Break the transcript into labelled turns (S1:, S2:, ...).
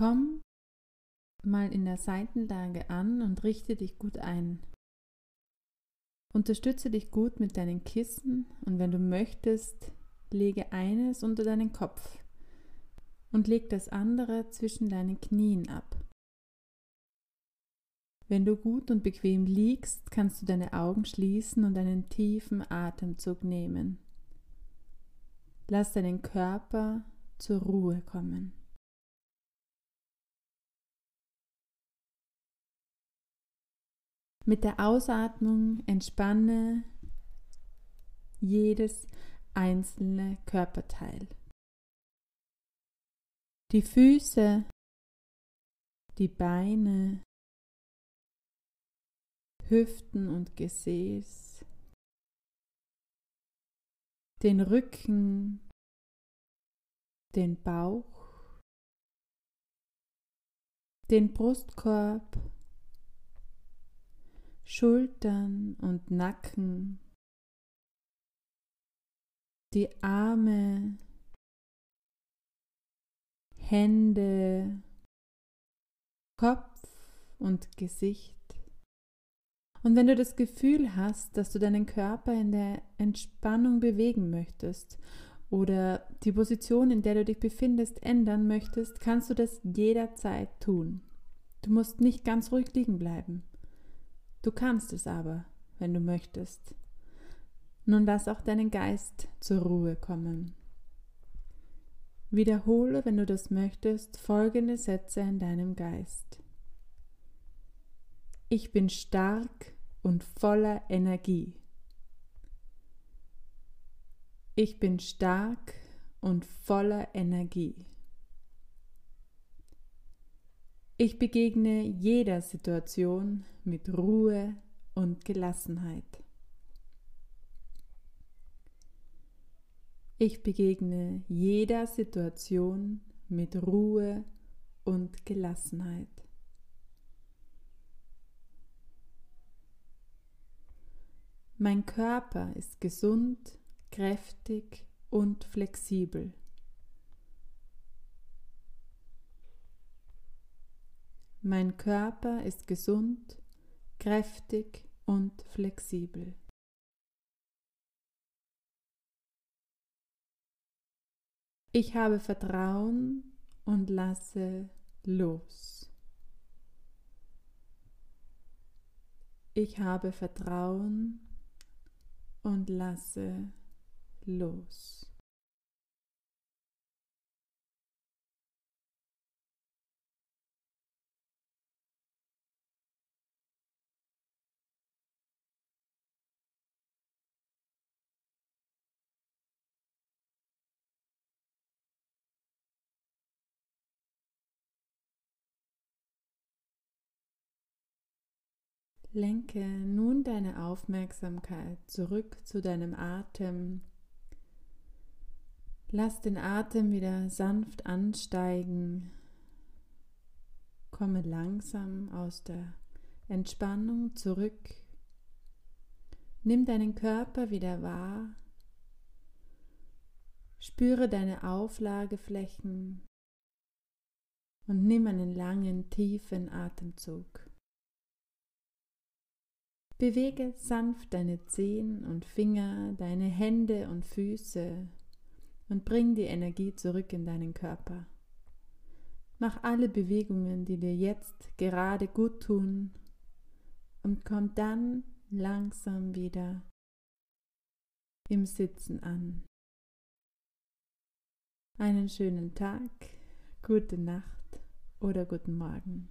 S1: Komm mal in der Seitenlage an und richte dich gut ein. Unterstütze dich gut mit deinen Kissen und wenn du möchtest, lege eines unter deinen Kopf und leg das andere zwischen deinen Knien ab. Wenn du gut und bequem liegst, kannst du deine Augen schließen und einen tiefen Atemzug nehmen. Lass deinen Körper zur Ruhe kommen. Mit der Ausatmung entspanne jedes einzelne Körperteil. Die Füße, die Beine, Hüften und Gesäß, den Rücken, den Bauch, den Brustkorb, Schultern und Nacken, die Arme, Hände, Kopf und Gesicht. Und wenn du das Gefühl hast, dass du deinen Körper in der Entspannung bewegen möchtest oder die Position, in der du dich befindest, ändern möchtest, kannst du das jederzeit tun. Du musst nicht ganz ruhig liegen bleiben. Du kannst es aber, wenn du möchtest. Nun lass auch deinen Geist zur Ruhe kommen. Wiederhole, wenn du das möchtest, folgende Sätze in deinem Geist. Ich bin stark und voller Energie. Ich bin stark und voller Energie. Ich begegne jeder Situation mit Ruhe und Gelassenheit. Ich begegne jeder Situation mit Ruhe und Gelassenheit. Mein Körper ist gesund, kräftig und flexibel. Mein Körper ist gesund, kräftig und flexibel. Ich habe Vertrauen und lasse los. Ich habe Vertrauen und lasse los. Lenke nun deine Aufmerksamkeit zurück zu deinem Atem. Lass den Atem wieder sanft ansteigen. Komme langsam aus der Entspannung zurück. Nimm deinen Körper wieder wahr. Spüre deine Auflageflächen und nimm einen langen, tiefen Atemzug. Bewege sanft deine Zehen und Finger, deine Hände und Füße und bring die Energie zurück in deinen Körper. Mach alle Bewegungen, die dir jetzt gerade gut tun und komm dann langsam wieder im Sitzen an. Einen schönen Tag, gute Nacht oder guten Morgen.